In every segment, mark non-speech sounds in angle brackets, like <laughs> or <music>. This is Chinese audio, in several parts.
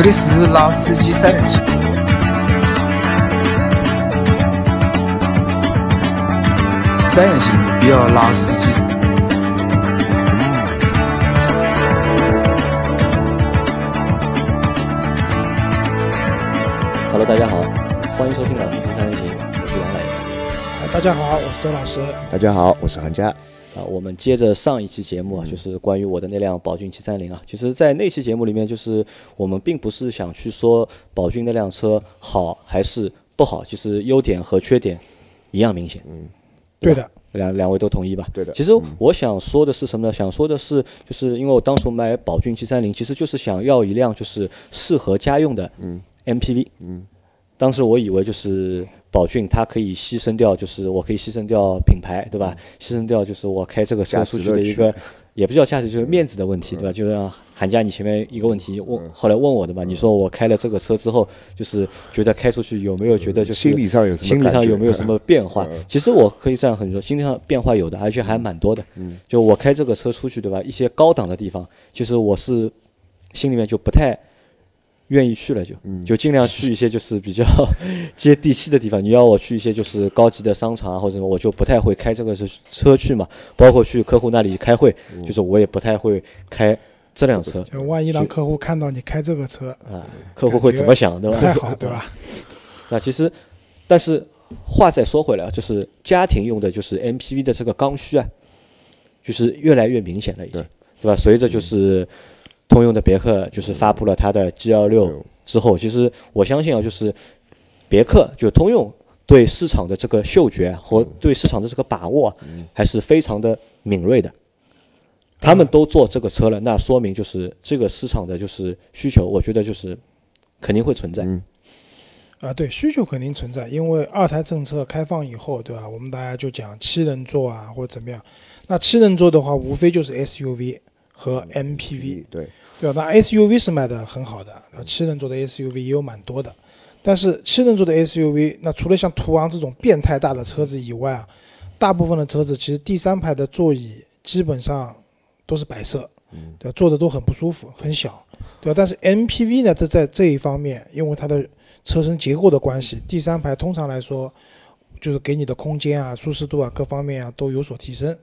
这里是拉司机三人行，三人行不要拉司机。Hello，大家好，欢迎收听老司机三人行，我是杨磊。哎大家好，我是周老师。大家好，我是韩佳。啊，我们接着上一期节目啊，就是关于我的那辆宝骏七三零啊。其实，在那期节目里面，就是我们并不是想去说宝骏那辆车好还是不好，其实优点和缺点一样明显。嗯，对的，两两位都同意吧？对的其实我想说的是什么呢？想说的是，就是因为我当初买宝骏七三零，其实就是想要一辆就是适合家用的 MPV。嗯，当时我以为就是宝骏它可以牺牲掉，就是我可以牺牲掉品牌，对吧？牺牲掉就是我开这个车出去的一个也不叫价值，就是面子的问题，对吧？就像韩佳你前面一个问题问，后来问我的嘛，你说我开了这个车之后，就是觉得开出去有没有觉得就是心理上有什么心理上有没有什么变化？其实我可以这样很说，心理上变化有的，而且还蛮多的。嗯，就我开这个车出去，对吧？一些高档的地方，其实我是心里面就不太愿意去了就，就尽量去一些就是比较 <laughs> 接地气的地方。你要我去一些就是高级的商场啊或者什么，我就不太会开这个车车去嘛。包括去客户那里开会，就是我也不太会开这辆车就万一让客户看到你开这个车，啊。客户会怎么想，对吧？不太好，对吧？<laughs> 那其实，但是话再说回来啊，就是家庭用的就是 MPV 的这个刚需啊，就是越来越明显了，已经，对吧？随着就是通用的别克就是发布了它的 G 2 6之后，其实我相信啊，就是别克就通用对市场的这个嗅觉啊和对市场的这个把握啊，还是非常的敏锐的。他们都做这个车了，那说明就是这个市场的就是需求，我觉得就是肯定会存在。啊，对，需求肯定存在，因为二胎政策开放以后，对吧？我们大家就讲七人座啊，或者怎么样。那七人座的话，无非就是 SUV 和 MPV，对，对吧？那 SUV 是卖的很好的，那七人座的 SUV 也有蛮多的。但是七人座的 SUV，那除了像途昂这种变态大的车子以外啊，大部分的车子其实第三排的座椅基本上都是白色，对吧？坐的都很不舒服，很小，对吧？但是 MPV 呢，这在这一方面，因为它的车身结构的关系，第三排通常来说，就是给你的空间啊、舒适度啊各方面啊都有所提升，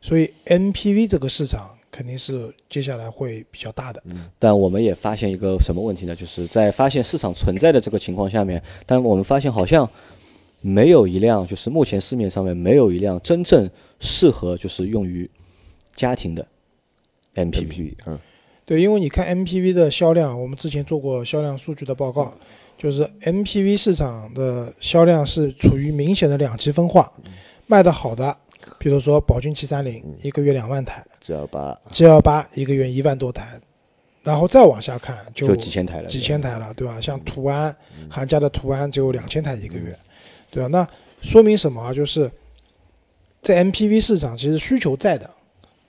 所以 MPV 这个市场肯定是接下来会比较大的。但我们也发现一个什么问题呢？就是在发现市场存在的这个情况下面，但我们发现好像没有一辆，就是目前市面上面没有一辆真正适合就是用于家庭的 MPV。MPV，嗯，对，因为你看 MPV 的销量，我们之前做过销量数据的报告，就是 MPV 市场的销量是处于明显的两极分化，卖得好的，比如说宝骏七三零，一个月两万台，G 幺八；G 幺八一个月一万多台，然后再往下看就就几千台了几千台了，对吧？像途安，韩家的途安只有两千台一个月，对吧？那说明什么啊？就是在 MPV 市场其实需求在的，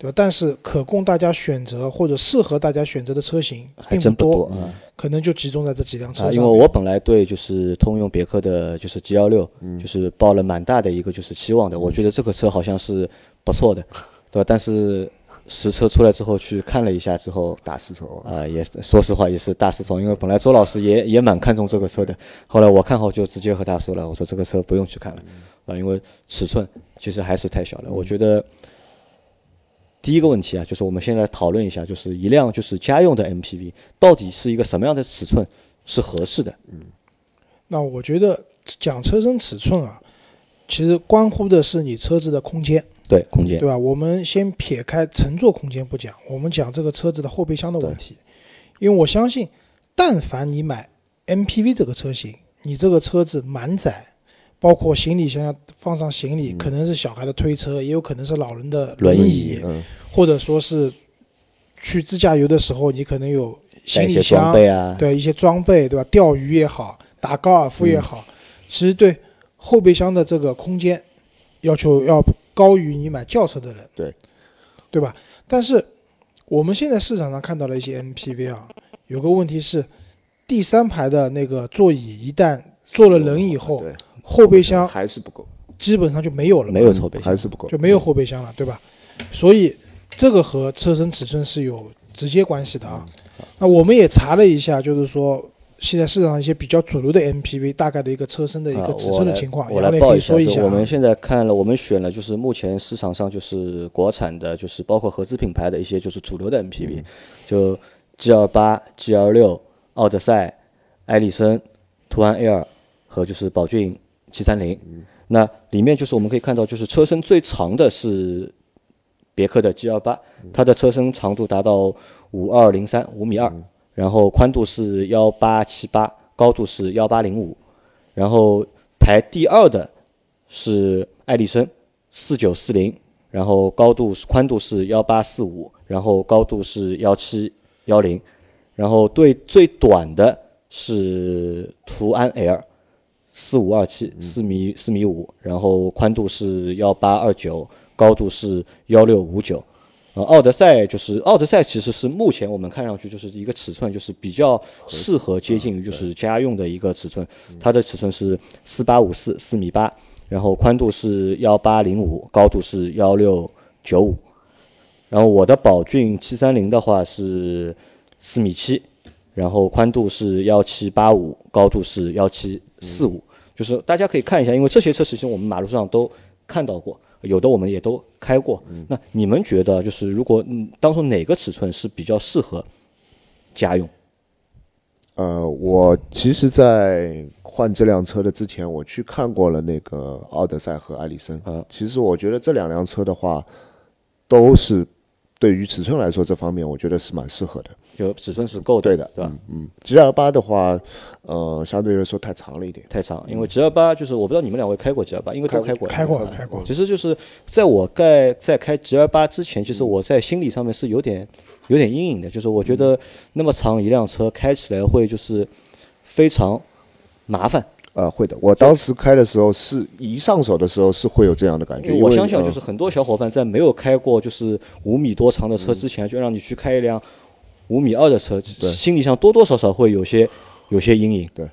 对吧？但是可供大家选择或者适合大家选择的车型并还真不多，可能就集中在这几辆车啊！因为我本来对就是通用别克的，就是 G 幺六，就是抱了蛮大的一个就是期望的。我觉得这个车好像是不错的，<laughs> 对吧？但是实车出来之后去看了一下之后，大失手，啊、也说实话也是大失宠，因为本来周老师也也蛮看重这个车的，后来我看好就直接和他说了，我说这个车不用去看了，啊，因为尺寸其实还是太小了。我觉得第一个问题啊，就是我们现在讨论一下，就是一辆就是家用的 MPV 到底是一个什么样的尺寸是合适的？嗯那我觉得讲车身尺寸啊，其实关乎的是你车子的空间，对，空间对吧？我们先撇开乘坐空间不讲，我们讲这个车子的后备箱的问题。因为我相信，但凡你买 MPV 这个车型，你这个车子满载，包括行李箱放上行李，可能是小孩的推车，也有可能是老人的轮椅，或者说是去自驾游的时候，你可能有行李箱装备啊，对一些装备，对吧？钓鱼也好，打高尔夫也好，其实对后备箱的这个空间要求要高于你买轿车的人，对，对吧？但是我们现在市场上看到了一些 MPV 啊，有个问题是，第三排的那个座椅一旦坐了人以后，对，后备箱还是不够，基本上就没有了，没有后备箱。还是不够，就没有后备箱了，对吧？所以这个和车身尺寸是有直接关系的啊。那我们也查了一下，就是说现在市场上一些比较主流的 MPV 大概的一个车身的一啊个尺寸的情况，我来杨磊可以说一下我们现在看了，我们选了就是目前市场上就是国产的，就是包括合资品牌的一些就是主流的 MPV，、就 G L 八、G L 六、奥德赛、艾力绅、途安 L 和就是宝骏七三零。那里面就是我们可以看到，就是车身最长的是别克的 G L 八，它的车身长度达到五二零三五米二，然后宽度是幺八七八，高度是幺八零五，然后排第二的是艾力绅四九四零，然后高度是宽度是幺八四五，然后高度是幺七幺零，然后对最短的是途安 L 四五二七四米四米五，然后宽度是幺八二九，高度是幺六五九。呃，奥德赛就是奥德赛，其实是目前我们看上去就是一个尺寸，就是比较适合接近于就是家用的一个尺寸。它的尺寸是四八五四四米八，然后宽度是幺八零五，高度是幺六九五。然后我的宝骏七三零的话是四米七，然后宽度是幺七八五，高度是幺七四五。就是大家可以看一下，因为这些车其实我们马路上都看到过，有的我们也都开过。那你们觉得，就是如果嗯，当中哪个尺寸是比较适合家用？呃，我其实，在换这辆车的之前，我去看过了那个奥德赛和艾力绅。嗯其实我觉得这两辆车的话，都是对于尺寸来说这方面，我觉得是蛮适合的。就尺寸是够的，对的，对吧？嗯嗯，G L 八的话，呃，相对来说太长了一点。太长，因为 G L 八就是我不知道你们两位开过 G L 八，因为都开过。开过开过，其实就是在我盖在开 G L 八之前，其实我在心理上面是有点有点阴影的，就是我觉得那么长一辆车开起来会就是非常麻烦。呃，会的。我当时开的时候是一上手的时候是会有这样的感觉，因为我相信，呃就是很多小伙伴在没有开过就是五米多长的车之前，就让你去开一辆五米二的车，心理上多多少少会有些有些阴影。对。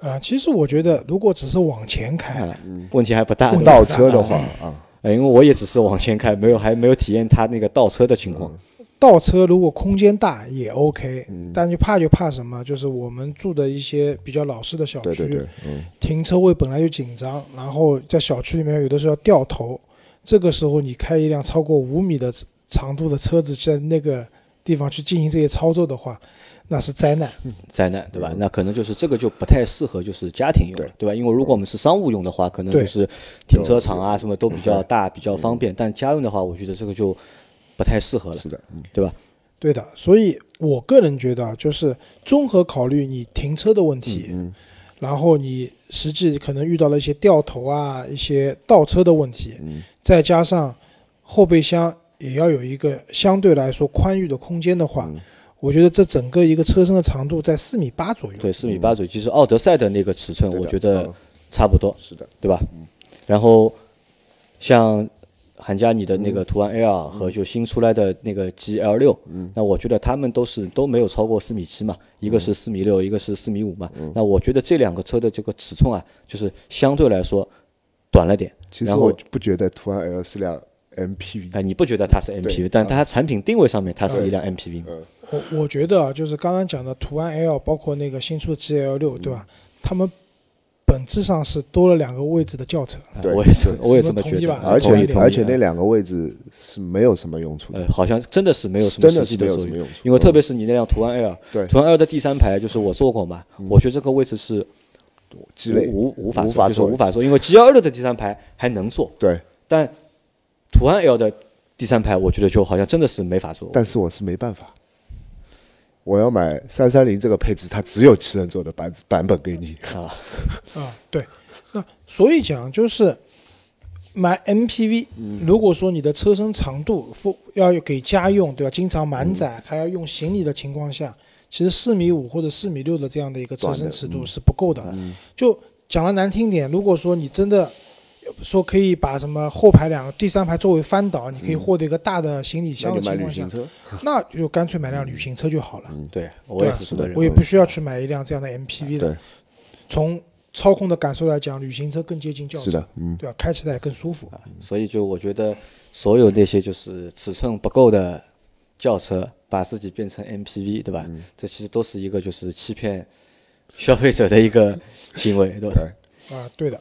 啊，其实我觉得如果只是往前开，啊，问题还不大。倒车的话啊，呃因为我也只是往前开，没有还没有体验它那个倒车的情况。倒车如果空间大也 OK，、嗯。但就怕就怕什么，就是我们住的一些比较老式的小区，对对对，嗯，停车位本来就紧张，然后在小区里面有的时候要掉头，这个时候你开一辆超过五米的长度的车子在那个地方去进行这些操作的话，那是灾难。灾难，对吧？那可能就是这个就不太适合就是家庭用了，对吧？因为如果我们是商务用的话，可能就是停车场啊什么都比较大，比较方便。但家用的话，我觉得这个就不太适合了，是的，嗯对吧？对的，所以我个人觉得啊，就是综合考虑你停车的问题，嗯然后你实际可能遇到了一些掉头啊、一些倒车的问题，嗯再加上后备箱也要有一个相对来说宽裕的空间的话，嗯我觉得这整个一个车身的长度在四米八左右。对，四米八左右，其实奥德赛的那个尺寸，我觉得嗯差不多，是的，对吧？然后像韩佳你的那个途安 L 和就新出来的那个 GL 六，那我觉得他们都是都没有超过四米七嘛，一个是四米六，一个是四米五嘛。那我觉得这两个车的这个尺寸啊，就是相对来说短了点。其实我不觉得途安 L 是辆 MPV，哎，你不觉得它是 MPV，但它产品定位上面它是一辆 MPV 嘛？我我觉得啊，就是刚刚讲的途安 L，包括那个新出的 GL 六，对吧？他们本质上是多了两个位置的轿车。对哎我也是，我也这么觉得。而且而且那两个位置是没有什么用处的。呃，，好像真的是没有什么实际作用。用处，因为特别是你那辆途安 L，对。嗯途安 L 的第三排就是我坐过嘛，我觉得这个位置是无无无法坐，无法坐就是无法坐，因为 G L 六的第三排还能坐，对，但途安 L 的第三排我觉得就好像真的是没法坐。但是我是没办法，我要买三三零这个配置，它只有七人座的版版本给你，啊，啊，对，那所以讲就是买 MPV，、如果说你的车身长度付要给家用，对吧？经常满载，还要用行李的情况下，其实四米五或者四米六的这样的一个车身尺度是不够的。就讲的难听点，如果说你真的说可以把什么后排两个、第三排作为翻倒，你可以获得一个大的行李箱的情况下，旅行车。那就干脆买辆旅行车就好了。对我也是这么认为。我也不需要去买一辆这样的 MPV 的。对，从操控的感受来讲，旅行车更接近轿车，是的，嗯，对吧？开起来也更舒服。所以就我觉得所有那些就是尺寸不够的轿车，把自己变成 MPV，对吧？这其实都是一个就是欺骗消费者的一个行为，对吧？啊，对的，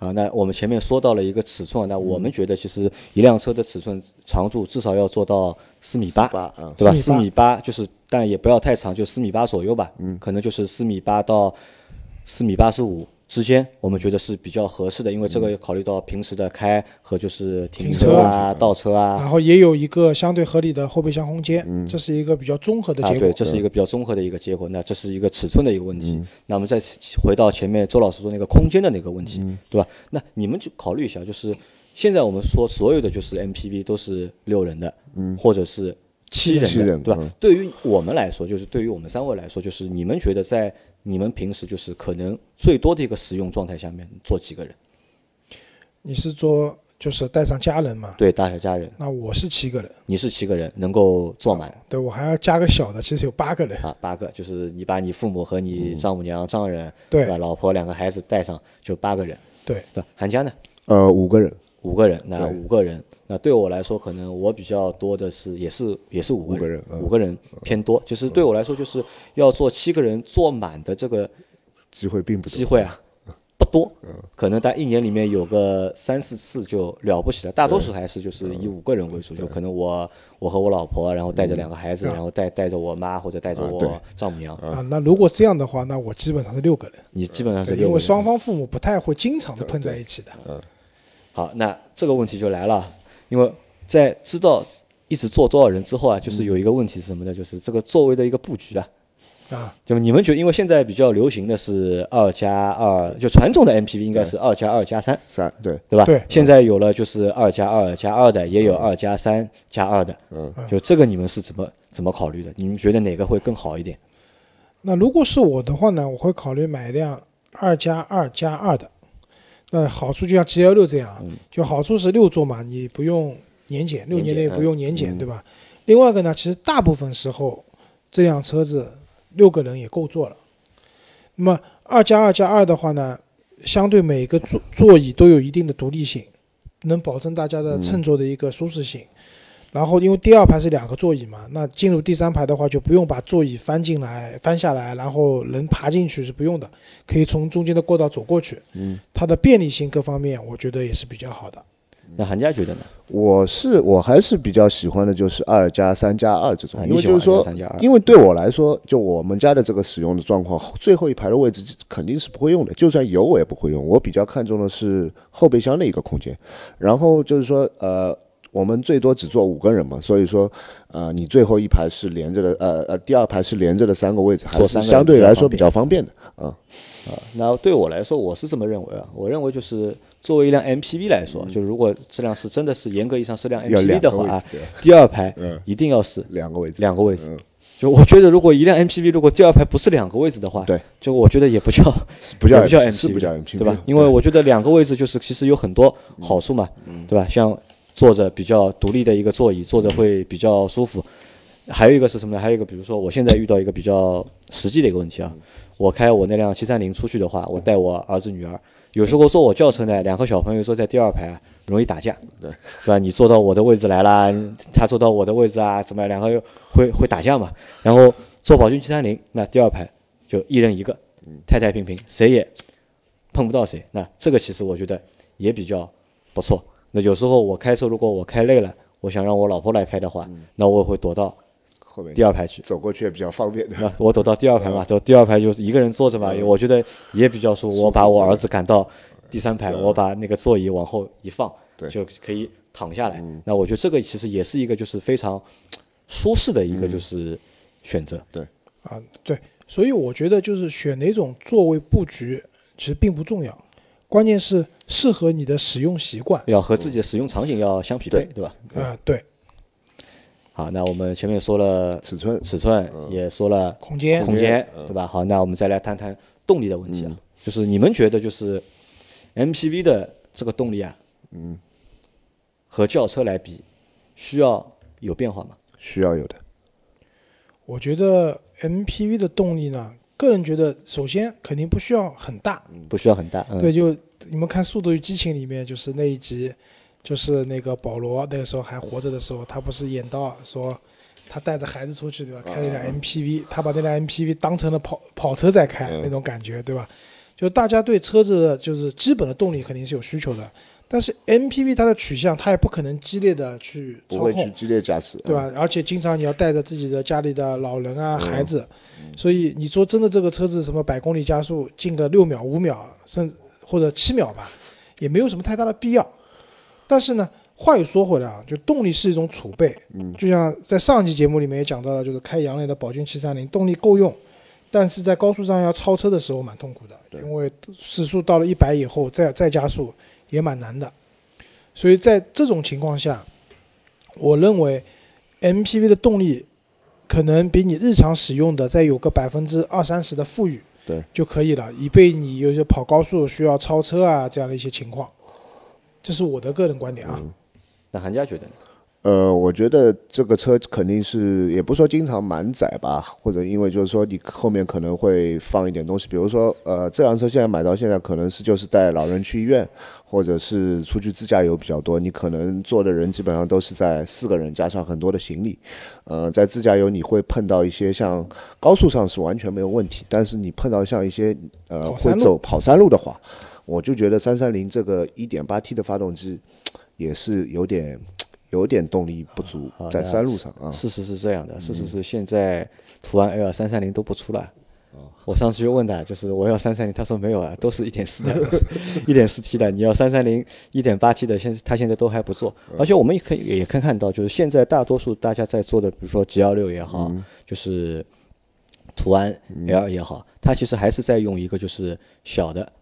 啊，那我们前面说到了一个尺寸，那我们觉得其实一辆车的尺寸长度至少要做到四米八，八啊，对吧？4四米米八就是，但也不要太长，就四米八左右吧。嗯，可能就是四米八到四米八十五之间，我们觉得是比较合适的，因为这个考虑到平时的开和就是停停车啊、倒车啊然。后也有一个相对合理的后备箱空间，这是一个比较综合的啊，结果。对，这是一个比较综合的一个结果。那这是一个尺寸的一个问题。那我们再回到前面周老师说那个空间的那个问题，对吧？那你们就考虑一下，就是现在我们说所有的就是 MPV 都是六人的，嗯，或者是七人的，七人对吧？嗯对于我们来说，就是对于我们三位来说，就是你们觉得在你们平时就是可能最多的一个使用状态下面坐几个人？你是说就是带上家人嘛？对，带上家人，那我是七个人，你是七个人，能够坐满对我还要加个小的，其实有八个人。啊，八个，就是你把你父母和你丈母娘、丈人，对吧？老婆两个孩子带上，就八个人，对？韩家呢，呃，五个人，五个人，那五个人，那对我来说，可能我比较多的是，也是也是五个五个人嗯。五个人偏多，就是对我来说，就是要做七个人坐满的这个机会并不机会啊。不多，可能在一年里面有个三四次就了不起了，大多数还是就是以五个人为主，就可能我我和我老婆，然后带着两个孩子，然后带带着我妈或者带着我丈母娘，啊，那如果这样的话，那我基本上是六个人，你基本上是，六个人。因为双方父母不太会经常的碰在一起的。好，那这个问题就来了，因为在知道一直坐多少人之后啊，就是有一个问题是什么呢？就是这个座位的一个布局啊。啊，就你们觉得，因为现在比较流行的是二加二，就传统的 MPV 应该是二加二加三，三对，对吧？对现在有了就是二加二加二的，也有二加三加二的。嗯，就这个你们是怎么怎么考虑的？你们觉得哪个会更好一点？那如果是我的话呢，我会考虑买一辆二加二加二的。那好处就像 G L 六这样，就好处是六座嘛，你不用年检，六年内不用年检，对吧？另外一个呢，其实大部分时候这辆车子六个人也够坐了。那么二加二加二的话呢，相对每个座座椅都有一定的独立性，能保证大家的乘坐的一个舒适性。然后因为第二排是两个座椅嘛，那进入第三排的话就不用把座椅翻进来、翻下来，然后人爬进去是不用的，可以从中间的过道走过去。嗯，它的便利性各方面我觉得也是比较好的。那韩家觉得呢？我是我还是比较喜欢的就是二加三加二这种啊，因为就是说2加2，因为对我来说，就我们家的这个使用的状况，最后一排的位置肯定是不会用的，就算有我也不会用。我比较看重的是后备箱的一个空间，然后就是说呃。我们最多只坐五个人嘛，所以说，呃，你最后一排是连着的，呃呃，第二排是连着的三个位置，还是相对来说比比较较方便的啊。啊，那对我来说，我是这么认为啊。我认为就是作为一辆 MPV 来说，就如果质量是真的是严格意义上是辆 MPV 的话啊第二排嗯一定要是两个位置，两个位置嗯。就我觉得，如果一辆 MPV 如果第二排不是两个位置的话，对，就我觉得也不叫是不叫不叫 MPV MPV，是不叫 MPV 对吧？因为我觉得两个位置就是其实有很多好处嘛，对吧？像坐着比较独立的一个座椅，坐着会比较舒服。还有一个是什么呢？还有一个，比如说我现在遇到一个比较实际的一个问题啊，我开我那辆七三零出去的话，我带我儿子女儿，有时候坐我轿车呢，两个小朋友坐在第二排啊，容易打架，对对吧？你坐到我的位置来啦，<laughs> 他坐到我的位置啊，怎么样两个会会打架嘛？然后坐宝骏七三零，那第二排就一人一个，太太平平，谁也碰不到谁。那这个其实我觉得也比较不错。那有时候我开车，如果我开累了，我想让我老婆来开的话，那我也会躲到后面第二排去。走过去也比较方便的。那我躲到第二排嘛，走第二排就一个人坐着嘛，我觉得也比较舒服。我把我儿子赶到第三排，我把那个座椅往后一放，对就可以躺下来。那我觉得这个其实也是一个就是非常舒适的一个就是选择。对啊，对，所以我觉得就是选哪种座位布局其实并不重要，关键是适合你的使用习惯。要和自己的使用场景要相匹配，对吧？啊，对，好，那我们前面说了尺寸尺寸，也说了空间空间，嗯对吧？好，那我们再来谈谈动力的问题啊，就是你们觉得就是 MPV 的这个动力啊，嗯，和轿车来比，需要有变化吗？需要有的。我觉得 MPV 的动力呢，个人觉得首先肯定不需要很大，不需要很大，嗯，对，就你们看《速度与激情》里面就是那一集，就是那个保罗那个时候还活着的时候，他不是演到说他带着孩子出去对吧，开了一辆 MPV，他把那辆 MPV 当成了跑跑车在开嗯。那种感觉对吧？就大家对车子的就是基本的动力肯定是有需求的，但是 MPV 它的取向它也不可能激烈的去操控，不会去激烈驾驶，对吧？而且经常你要带着自己的家里的老人啊、嗯。孩子，所以你说真的这个车子什么百公里加速进个六秒、五秒，甚至或者七秒吧，也没有什么太大的必要。但是呢，话又说回来啊，就动力是一种储备，嗯，就像在上期节目里面也讲到了，就是开杨磊的宝骏七三零，动力够用，但是在高速上要超车的时候蛮痛苦的，对。因为时速到了一百以后再再加速也蛮难的，所以在这种情况下，我认为 MPV 的动力可能比你日常使用的再有个百分之二三十的富裕，对就可以了，以备你有些跑高速需要超车啊这样的一些情况。这是我的个人观点啊。嗯那韩佳觉得呢？呃，我觉得这个车肯定是，也不是说经常满载吧，或者因为就是说你后面可能会放一点东西，比如说呃，这辆车现在买到现在可能是就是带老人去医院，或者是出去自驾游比较多，你可能坐的人基本上都是在四个人加上很多的行李，呃，在自驾游你会碰到一些像高速上是完全没有问题，但是你碰到像一些呃会走跑山路的话，我就觉得三三零这个一点八 T 的发动机也是有点。有点动力不足啊，在山路上啊，事实是这样的，事实是现在途安 L 三三零都不出了。我上次就问他，就是我要三三零，他说没有啊，都是一点四的，<laughs> <laughs> 一点四 T 的。你要三三零一点八 T 的，现他现在都还不做。而且我们也可以也可以看到，就是现在大多数大家在做的，比如说 G 幺六也好，就是途安 L 也好，它其实还是在用一个就是小的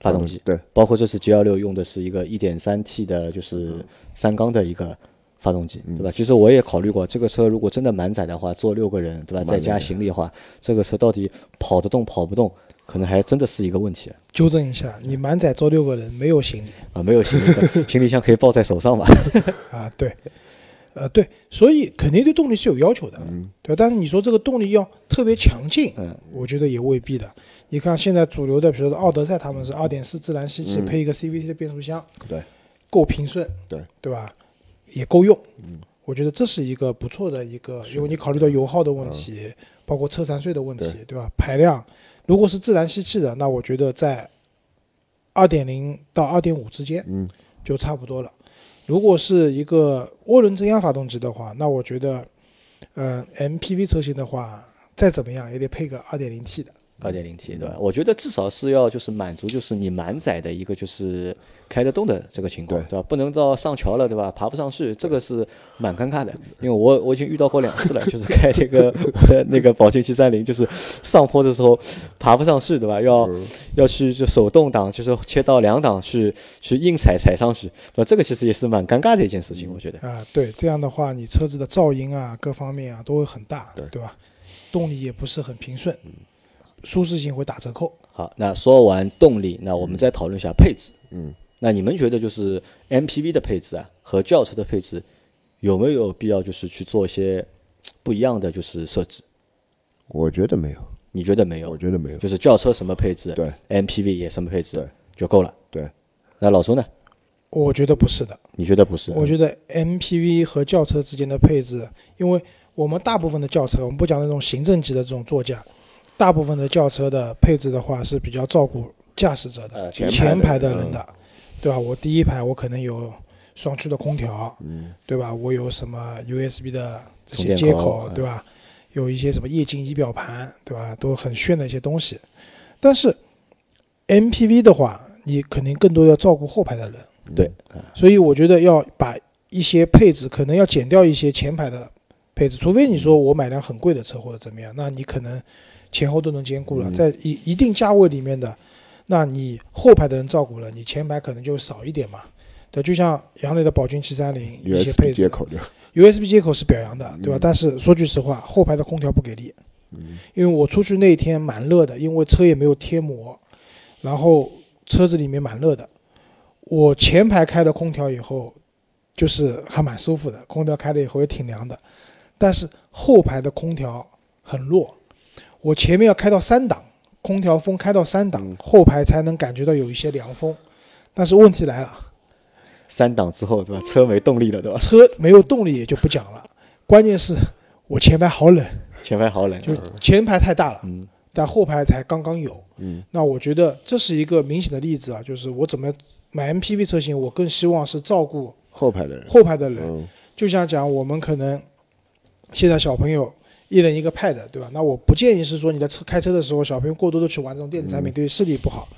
发动机，对，包括这次 G 幺六用的是一个一点三 T 的，就是三缸的一个发动机，对吧？其实我也考虑过，这个车如果真的满载的话，坐六个人，对吧？再加行李的话，这个车到底跑得动跑不动，可能还真的是一个问题纠正一下，你满载坐六个人没有行李啊！没有行李的，<laughs> 行李箱可以抱在手上嘛？<laughs> 啊？对，呃对，所以肯定对动力是有要求的，对。但是你说这个动力要特别强劲，嗯我觉得也未必的。你看现在主流的，比如说奥德赛，他们是二点四自然吸气、配一个 CVT 的变速箱，对，够平顺，对对吧？也够用，我觉得这是一个不错的一个，因为你考虑到油耗的问题，包括车船税的问题，对吧？排量，如果是自然吸气的，那我觉得在二点零到二点五之间，嗯，就差不多了。如果是一个涡轮增压发动机的话，那我觉得，呃，MPV 车型的话，再怎么样也得配个 2.0T 的。二点零 T 对吧？我觉得至少是要就是满足就是你满载的一个就是开得动的这个情况，对吧？不能到上桥了，对吧？爬不上去，这个是蛮尴尬的。因为我我已经遇到过两次了，<laughs> 就是开这个我的那个宝骏七三零，就是上坡的时候爬不上去，对吧？要要去就手动挡，就是切到两档去去硬踩踩上去，对吧？这个其实也是蛮尴尬的一件事情，我觉得。啊，对，这样的话你车子的噪音啊，各方面啊都会很大，对对吧？动力也不是很平顺，舒适性会打折扣。好，那说完动力，那我们再讨论一下配置。嗯，那你们觉得就是 MPV 的配置啊和轿车的配置有没有必要就是去做一些 <tsk> 不一样的就是设置？我觉得没有，你觉得没有我？觉得没有，就是轿车什么配置，对，MPV 也什么配置，对，就够了。对，那老周呢？我觉得不是的，你觉得不是？我觉得 MPV 和轿车之间的配置，因为我们大部分的轿车，我们不讲那种行政级的这种座驾，大部分的轿车的配置的话是比较照顾驾驶者的，前排的人嗯的，对吧？我第一排我可能有双区的空调，嗯，对吧？我有什么 USB 的这些接口嗯对吧？有一些什么液晶仪表盘，对吧？都很炫的一些东西。但是 MPV 的话，你肯定更多要照顾后排的人，对，所以我觉得要把一些配置可能要减掉一些前排的配置，除非你说我买辆很贵的车或者怎么样，那你可能前后都能兼顾了。嗯在一一定价位里面的，那你后排的人照顾了，你前排可能就少一点嘛。对，就像杨磊的宝骏七三零一些配置接口的，，USB 接口是表扬的，对吧？但是说句实话，后排的空调不给力，因为我出去那天蛮热的，因为车也没有贴膜，然后车子里面蛮热的。我前排开的空调以后，就是还蛮舒服的，空调开了以后也挺凉的，但是后排的空调很弱，我前面要开到三档，空调风开到三档，后排才能感觉到有一些凉风。但是问题来了，三档之后，对吧？车没动力了，对吧？车没有动力也就不讲了，关键是我前排好冷，前排好冷，就前排太大了，嗯但后排才刚刚有。嗯，那我觉得这是一个明显的例子啊，就是我怎么买 MPV 车型，我更希望是照顾后排的人，后排的人。嗯就像讲，我们可能现在小朋友一人一个 Pad，对吧？那我不建议是说你在车开车的时候，小朋友过多的去玩这种电子产品，对视力不好。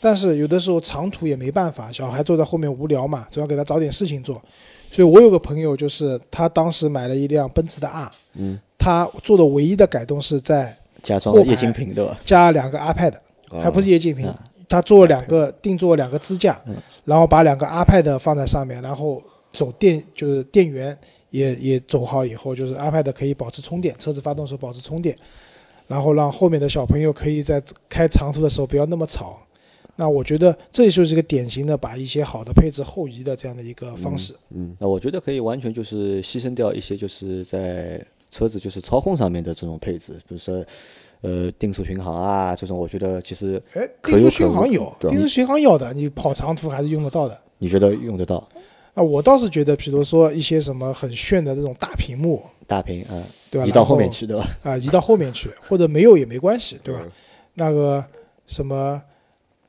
但是有的时候长途也没办法，小孩坐在后面无聊嘛，总要给他找点事情做。所以我有个朋友，就是他当时买了一辆奔驰的 R，嗯，他做的唯一的改动是在加装了液晶屏，对吧？加两个 iPad，还不是液晶屏啊，他做了两个定做两个支架嗯，然后把两个 iPad 放在上面，然后走电就是电源也也走好以后，就是 iPad 可以保持充电，车子发动的时候保持充电，然后让后面的小朋友可以在开长途的时候不要那么吵。那我觉得这就是一个典型的把一些好的配置后移的这样的一个方式。嗯那我觉得可以完全就是牺牲掉一些就是在车子就是操控上面的这种配置，比如说呃定速巡航啊这种，我觉得其实哎，定速巡航有，定速巡航有的，你跑长途还是用得到的。你觉得用得到啊，我倒是觉得，比如说一些什么很炫的这种大屏幕，大屏啊，对吧？移到后面去，对吧？啊，移到后面去，或者没有也没关系，对吧？嗯那个什么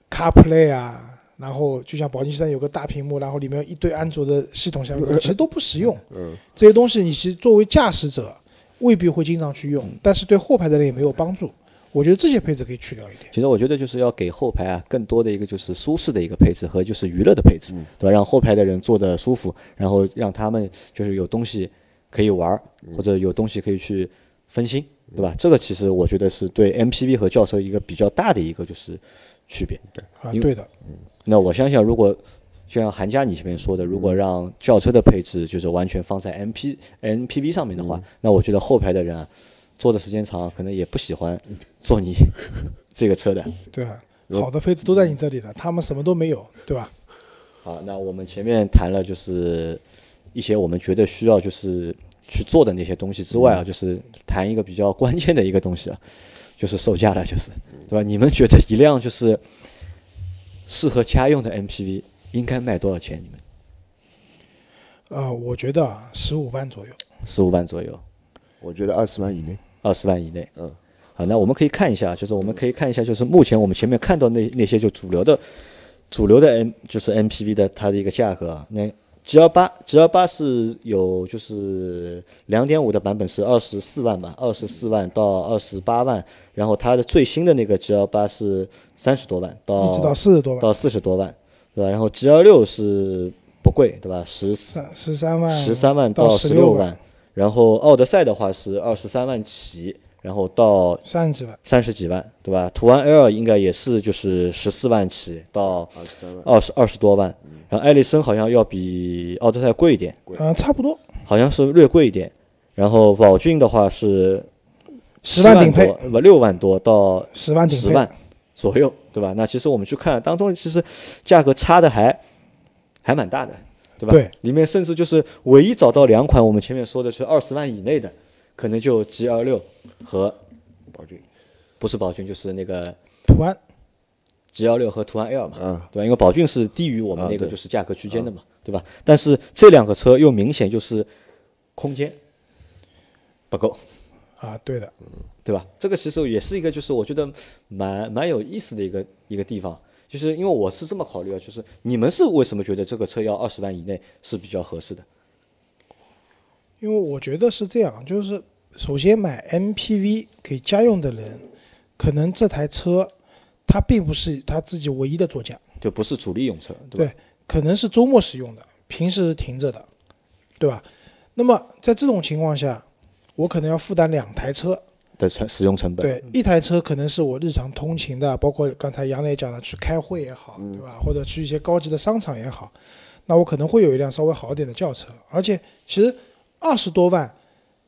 CarPlay 啊，然后就像宝骏三有个大屏幕，然后里面有一堆安卓的系统相 <laughs> 关，其实都不实用。嗯这些东西你其实作为驾驶者未必会经常去用，但是对后排的人也没有帮助。我觉得这些配置可以去掉一点。其实我觉得就是要给后排啊更多的一个就是舒适的一个配置和就是娱乐的配置，对吧？让后排的人坐的舒服，然后让他们就是有东西可以玩儿，或者有东西可以去分心，对吧？这个其实我觉得是对 MPV 和轿车一个比较大的一个就是区别。对啊，对的，那我相信，如果就像韩佳你前面说的，如果让轿车的配置就是完全放在 MP MPV 上面的话，那我觉得后排的人啊，坐的时间长，可能也不喜欢坐你 <laughs> 这个车的。对啊，好的配置都在你这里了，他们什么都没有，对吧？好，那我们前面谈了就是一些我们觉得需要就是去做的那些东西之外啊，就是谈一个比较 <laughs> 关键的一个东西啊，就是售价了，就是对吧？你们觉得一辆就是适合家用的 MPV 应该卖多少钱？你们呃，我觉得啊，十五万左右。十五万左右，我觉得二十万以内，二十万以内。嗯，好，那我们可以看一下，就是我们可以看一下，就是目前我们前面看到那那些就主流的主流的 M 就是 MPV 的它的一个价格啊，那 G 幺八 G 幺八是有就是两点五的版本是二十四万吧，二十四万到二十八万，然后它的最新的那个 G 幺八是三十多万到一直到四十多万，到四十多万，对吧？然后 G 幺六是不贵，对吧？十四三十三万，十三万到十六万，然后奥德赛的话是二十三万起，然后到三十几万。三十几万，对吧？途安 L 应该也是就是十四万起到二十三万，二十二十多万，然后艾力绅好像要比奥德赛贵一点，嗯、差不多，好像是略贵一点，然后宝骏的话是十万顶配多，不六万多到十万顶配。十万左右，对吧？那其实我们去看当中，其实价格差的还还蛮大的，对吧？对，里面甚至就是唯一找到两款，我们前面说的是二十万以内的，可能就 G 二六和宝骏，不是宝骏就是那个途安。G 二六和途安 L 嘛，嗯。对吧？因为宝骏是低于我们那个就是价格区间的嘛，对吧？但是这两个车又明显就是空间不够，啊，对的，对吧？这个其实也是一个，就是我觉得蛮蛮有意思的一个一个地方，就是因为我是这么考虑啊，就是你们是为什么觉得这个车要二十万以内是比较合适的？因为我觉得是这样，就是首先买 MPV 给家用的人，可能这台车它并不是他自己唯一的座驾，就不是主力用车，对吧？对，可能是周末使用的，平时停着的，对吧？那么在这种情况下，我可能要负担两台车，的成使用成本，对，一台车可能是我日常通勤的，包括刚才杨磊讲的去开会也好，对吧？或者去一些高级的商场也好，那我可能会有一辆稍微好一点的轿车，而且其实二十多万、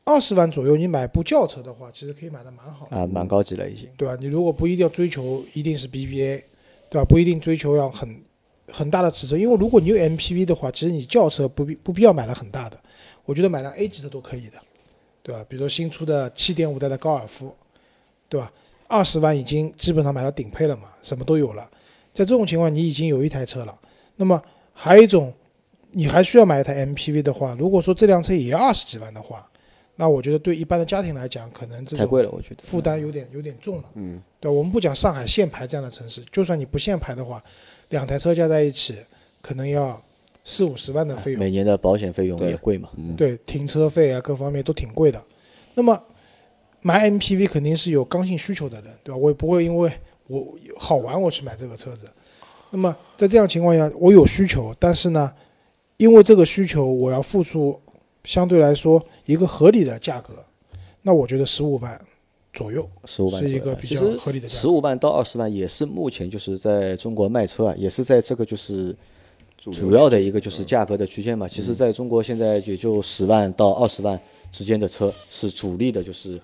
二十万左右，你买部轿车的话，其实可以买的蛮好的，啊，蛮高级了已经。对吧？你如果不一定要追求一定是 BBA，对吧？不一定追求要很很大的尺寸，因为如果你有 MPV 的话，其实你轿车不必不必要买的很大的，我觉得买辆 A 级的都可以的，对吧？比如说新出的七点五代的高尔夫，对吧？二十万已经基本上买到顶配了嘛，什么都有了。在这种情况，你已经有一台车了。那么还有一种你还需要买一台 MPV 的话，如果说这辆车也要二十几万的话，那我觉得对一般的家庭来讲，可能这个太贵了，我觉得负担有点有点重了。嗯，对，我们不讲上海限牌这样的城市，就算你不限牌的话，两台车加在一起，可能要四五十万的费用。每年的保险费用也贵嘛。嗯，对，停车费啊，各方面都挺贵的。那么买 MPV 肯定是有刚性需求的人，对吧？我也不会因为我好玩我去买这个车子。那么在这样情况下，我有需求，但是呢，因为这个需求，我要付出相对来说一个合理的价格，那我觉得十五万左右十五万是一个比较合理的价格。十五万到二十万也是目前就是在中国卖车啊，也是在这个就是主要的一个就是价格的区间嘛。其实在中国现在也就十万到二十万之间的车是主力的，就是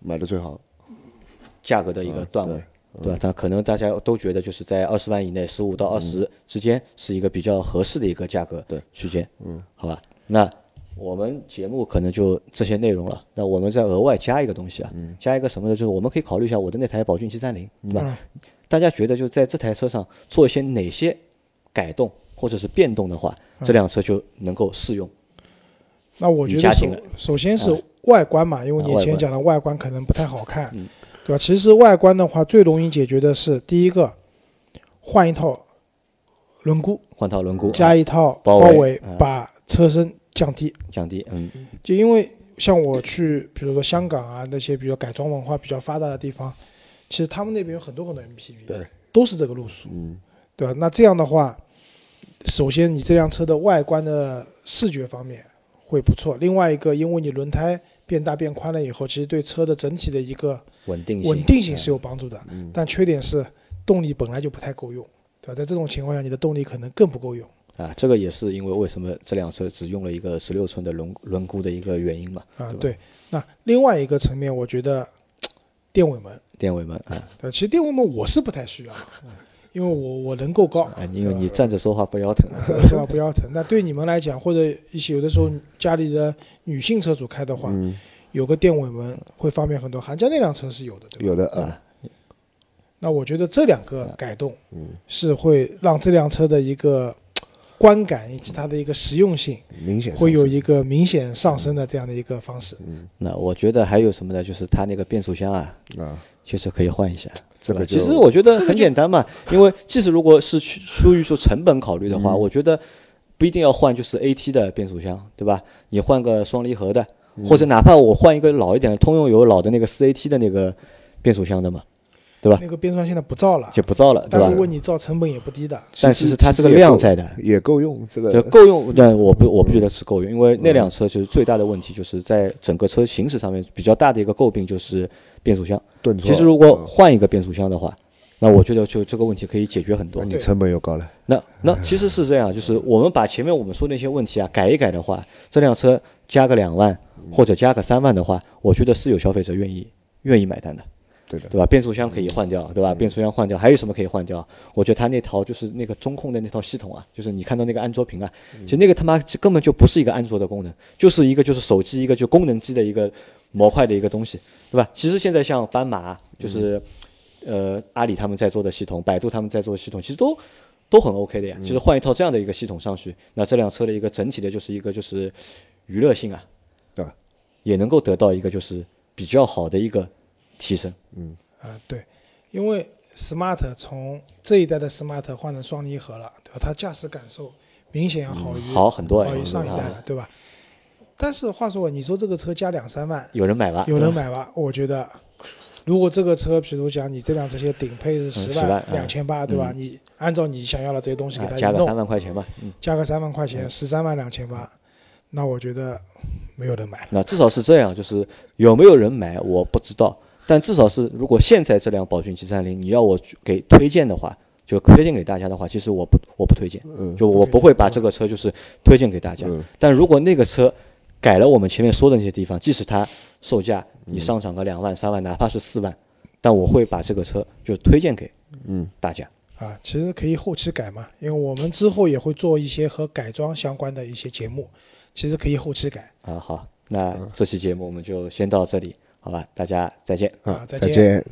买的最好。价格的一个段位，对对吧？它可能大家都觉得就是在二十万以内，十五到二十之间是一个比较合适的一个价格对区间，嗯，好吧？那我们节目可能就这些内容了，那我们再额外加一个东西啊，加一个什么呢？就是我们可以考虑一下我的那台宝骏七三零，对吧？嗯大家觉得就在这台车上做一些哪些改动或者是变动的话，这辆车就能够适用。那我觉得首首先是外观嘛，因为你以前讲的外观可能不太好看，对吧？其实外观的话，最容易解决的是第一个，换一套轮毂，换套轮毂，加一套包包围把车身降低。降低，嗯，就因为像我去，比如说香港啊那些比如改装文化比较发达的地方，其实他们那边有很多很多 MPV，对，都是这个路数，嗯，对吧？那这样的话，首先你这辆车的外观的视觉方面会不错，另外一个，因为你轮胎变大变宽了以后，其实对车的整体的一个稳定性，稳定性是有帮助的。嗯但缺点是动力本来就不太够用，对吧？在这种情况下，你的动力可能更不够用。啊，这个也是因为为什么这辆车只用了一个十六寸的轮轮毂的一个原因嘛？啊对。那另外一个层面，我觉得电尾门，电尾门啊，对，其实电尾门我是不太需要，因为我我人够高，啊，因为你站着说话不腰疼，<laughs> 说话不腰疼。那对你们来讲，或者一些有的时候家里的女性车主开的话，嗯，有个电尾门会方便很多。韩家那辆车是有的，对吧？有的啊，那我觉得这两个改动嗯，是会让这辆车的一个观感以及它的一个实用性明显会有一个明显上升的这样的一个方式。那我觉得还有什么呢？就是它那个变速箱啊，啊，确实可以换一下。这个其实我觉得很简单嘛，因为即使如果是出出于说成本考虑的话，我觉得不一定要换就是 AT 的变速箱，对吧？你换个双离合的，或者哪怕我换一个老一点的，通用有老的那个四 AT 的那个变速箱的嘛，对吧？那个变速箱现在不造了，就不造了，对吧但如？果你造成本也不低的。但其实它这个量在的，也够用，这个就个够用，但我不我不觉得是够用，因为那辆车就是最大的问题，就是在整个车行驶上面比较大的一个诟病就是变速箱。顿挫。其实如果嗯换一个变速箱的话，那我觉得就这个问题可以解决很多那。你成本又高了，那那其实是这样，就是我们把前面我们说那些问题啊改一改的话，这辆车加个两万或者加个三万的话，我觉得是有消费者愿意愿意买单的。对的，对吧？变速箱可以换掉，对吧？变速箱换掉，还有什么可以换掉？我觉得它那套就是那个中控的那套系统啊，就是你看到那个安卓屏啊，其实那个他妈根本就不是一个安卓的功能，就是一个就是手机一个就功能机的一个模块的一个东西，对吧？其实现在像斑马，就是呃阿里他们在做的系统，百度他们在做的系统，其实都都很 OK 的呀。其实换一套这样的一个系统上去，那这辆车的一个整体的就是一个就是娱乐性啊，对吧？也能够得到一个就是比较好的一个提升。嗯啊，对，因为 Smart 从这一代的 Smart 换成双离合了，对吧？它驾驶感受明显要好于、嗯好很多好于上一代了，对吧？但是话说，你说这个车加两三万，有人买吧？有人买吧？我觉得，如果这个车，比如讲你这辆车现在顶配是十万嗯两千八，对吧？你按照你想要的这些东西给啊它一弄，加个三万块钱吧，嗯，加个三万块钱，十三万两千八，那我觉得没有人买。那至少是这样，就是有没有人买我不知道，但至少是如果现在这辆宝骏七三零你要我给推荐的话，就推荐给大家的话，其实我不我不推荐，嗯就我不会把这个车就是推荐给大家。嗯。但如果那个车改了我们前面说的那些地方，即使它售价你上涨个两万三万，哪怕是四万，但我会把这个车就推荐给嗯。大家。啊，其实可以后期改嘛，因为我们之后也会做一些和改装相关的一些节目，其实可以后期改。啊，好，那这期节目我们就先到这里，好吧，大家再见。啊。再见。见。